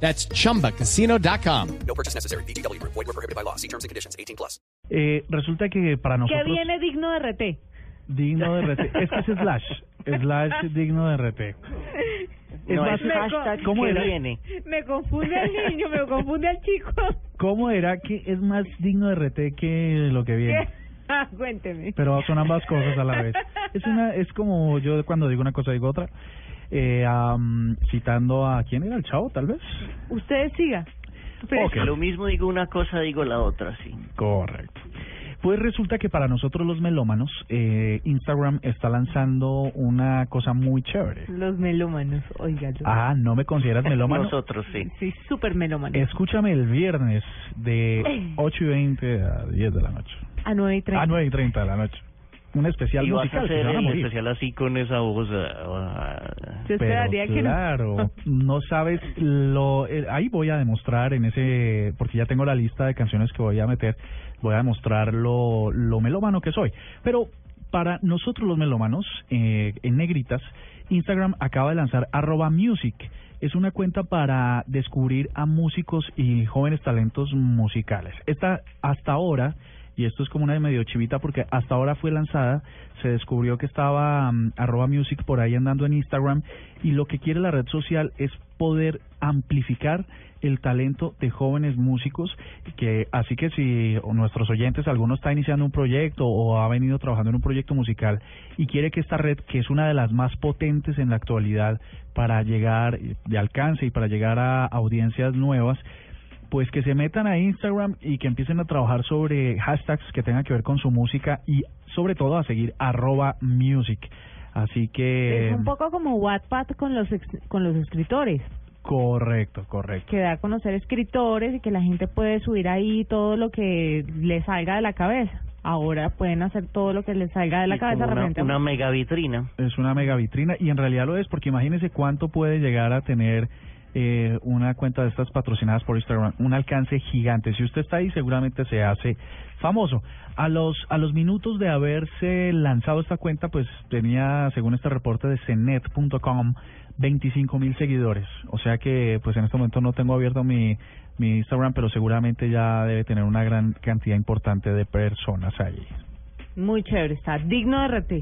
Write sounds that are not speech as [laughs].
That's chumbacasino.com. No purchase necessary. BGW. Void were prohibited by law. See terms and conditions. 18 plus. Eh, resulta que para ¿Qué nosotros viene digno de RT? digno de RT, es que es slash, slash digno de RT. Es No, más, es hashtag ¿cómo que era? viene. Me confunde el niño, me confunde el chico. ¿Cómo era que es más digno de RT que lo que viene? Ah, [laughs] Cuénteme. Pero son ambas cosas a la vez. Es una, es como yo cuando digo una cosa digo otra. Eh, am, citando a quién era el chavo, tal vez. Usted siga. Ok. Lo mismo digo una cosa, digo la otra, sí. Correcto. Pues resulta que para nosotros los melómanos, eh, Instagram está lanzando una cosa muy chévere. Los melómanos, oígalo. Ah, ¿no me consideras [laughs] melómano? Nosotros, sí. Sí, súper melómano. Escúchame el viernes de [laughs] 8 y 20 a 10 de la noche. A 9 y 30. A 9 y 30 de la noche. Un especial Y vas a musical que se hacer a el especial así con esa voz. ah, ah, Yo Pero esperaría que no. claro, no sabes lo... eh, ahí voy a demostrar en ese... Porque ya tengo la lista de canciones que voy a meter. Voy a demostrar lo, lo melómano que soy. Pero para nosotros los melómanos, eh, en negritas, Instagram acaba de lanzar arroba music. Es una cuenta para descubrir a músicos y jóvenes talentos musicales. Esta hasta ahora y esto es como una de medio chivita porque hasta ahora fue lanzada, se descubrió que estaba mm, arroba music por ahí andando en Instagram y lo que quiere la red social es poder amplificar el talento de jóvenes músicos que así que si nuestros oyentes alguno está iniciando un proyecto o ha venido trabajando en un proyecto musical y quiere que esta red que es una de las más potentes en la actualidad para llegar de alcance y para llegar a audiencias nuevas pues que se metan a Instagram y que empiecen a trabajar sobre hashtags que tengan que ver con su música y sobre todo a seguir arroba music. Así que... Es un poco como Wattpad con los ex- con los escritores, Correcto, correcto. que da a conocer escritores y que la gente puede subir ahí todo lo que le salga de la cabeza. Ahora pueden hacer todo lo que les salga de la y cabeza una, realmente. una mega vitrina. Es una mega vitrina y en realidad lo es porque imagínese cuánto puede llegar a tener eh, una cuenta de estas patrocinadas por Instagram, un alcance gigante. Si usted está ahí seguramente se hace famoso. A los a los minutos de haberse lanzado esta cuenta, pues tenía, según este reporte de cenet.com, 25 mil seguidores. O sea que, pues en este momento no tengo abierto mi mi Instagram, pero seguramente ya debe tener una gran cantidad importante de personas ahí. Muy chévere, está digno de RT.